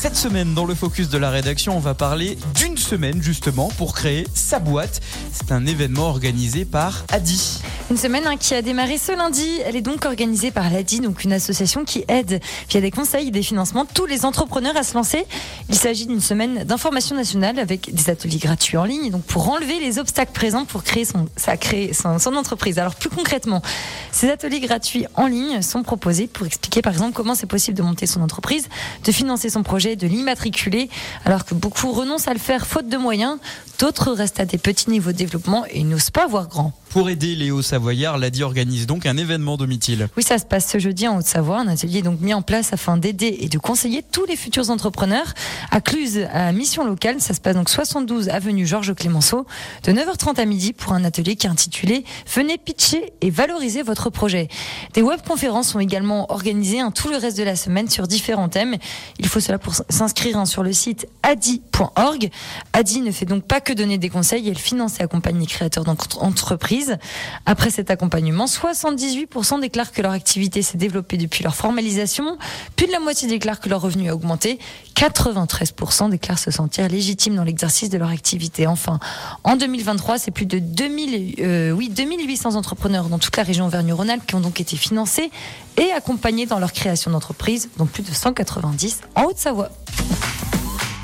Cette semaine, dans le focus de la rédaction, on va parler d'une semaine justement pour créer sa boîte. C'est un événement organisé par Adi. Une semaine hein, qui a démarré ce lundi. Elle est donc organisée par l'ADI, donc une association qui aide via des conseils et des financements tous les entrepreneurs à se lancer. Il s'agit d'une semaine d'information nationale avec des ateliers gratuits en ligne, donc pour enlever les obstacles présents pour créer son, son entreprise. Alors plus concrètement, ces ateliers gratuits en ligne sont proposés pour expliquer par exemple comment c'est possible de monter son entreprise, de financer son projet, de l'immatriculer, alors que beaucoup renoncent à le faire faute de moyens. D'autres restent à des petits niveaux de développement et n'osent pas voir grand. Pour aider Léo Savoyard, l'ADI organise donc un événement domicile. Oui, ça se passe ce jeudi en Haute-Savoie. Un atelier donc mis en place afin d'aider et de conseiller tous les futurs entrepreneurs. À Cluse, à mission locale, ça se passe donc 72 avenue Georges Clémenceau, de 9h30 à midi pour un atelier qui est intitulé Venez pitcher et valoriser votre projet. Des webconférences sont également organisées hein, tout le reste de la semaine sur différents thèmes. Il faut cela pour s'inscrire sur le site adi.org. Adi ne fait donc pas que donner des conseils, elle finance et accompagne les créateurs d'entreprises. Après cet accompagnement, 78% déclarent que leur activité s'est développée depuis leur formalisation. Plus de la moitié déclarent que leur revenu a augmenté. 93% déclarent se sentir légitimes dans l'exercice de leur activité. Enfin, en 2023, c'est plus de 2000, euh, oui, 2800 entrepreneurs dans toute la région Auvergne-Rhône-Alpes qui ont donc été financés et accompagnés dans leur création d'entreprise, dont plus de 190 en Haute-Savoie.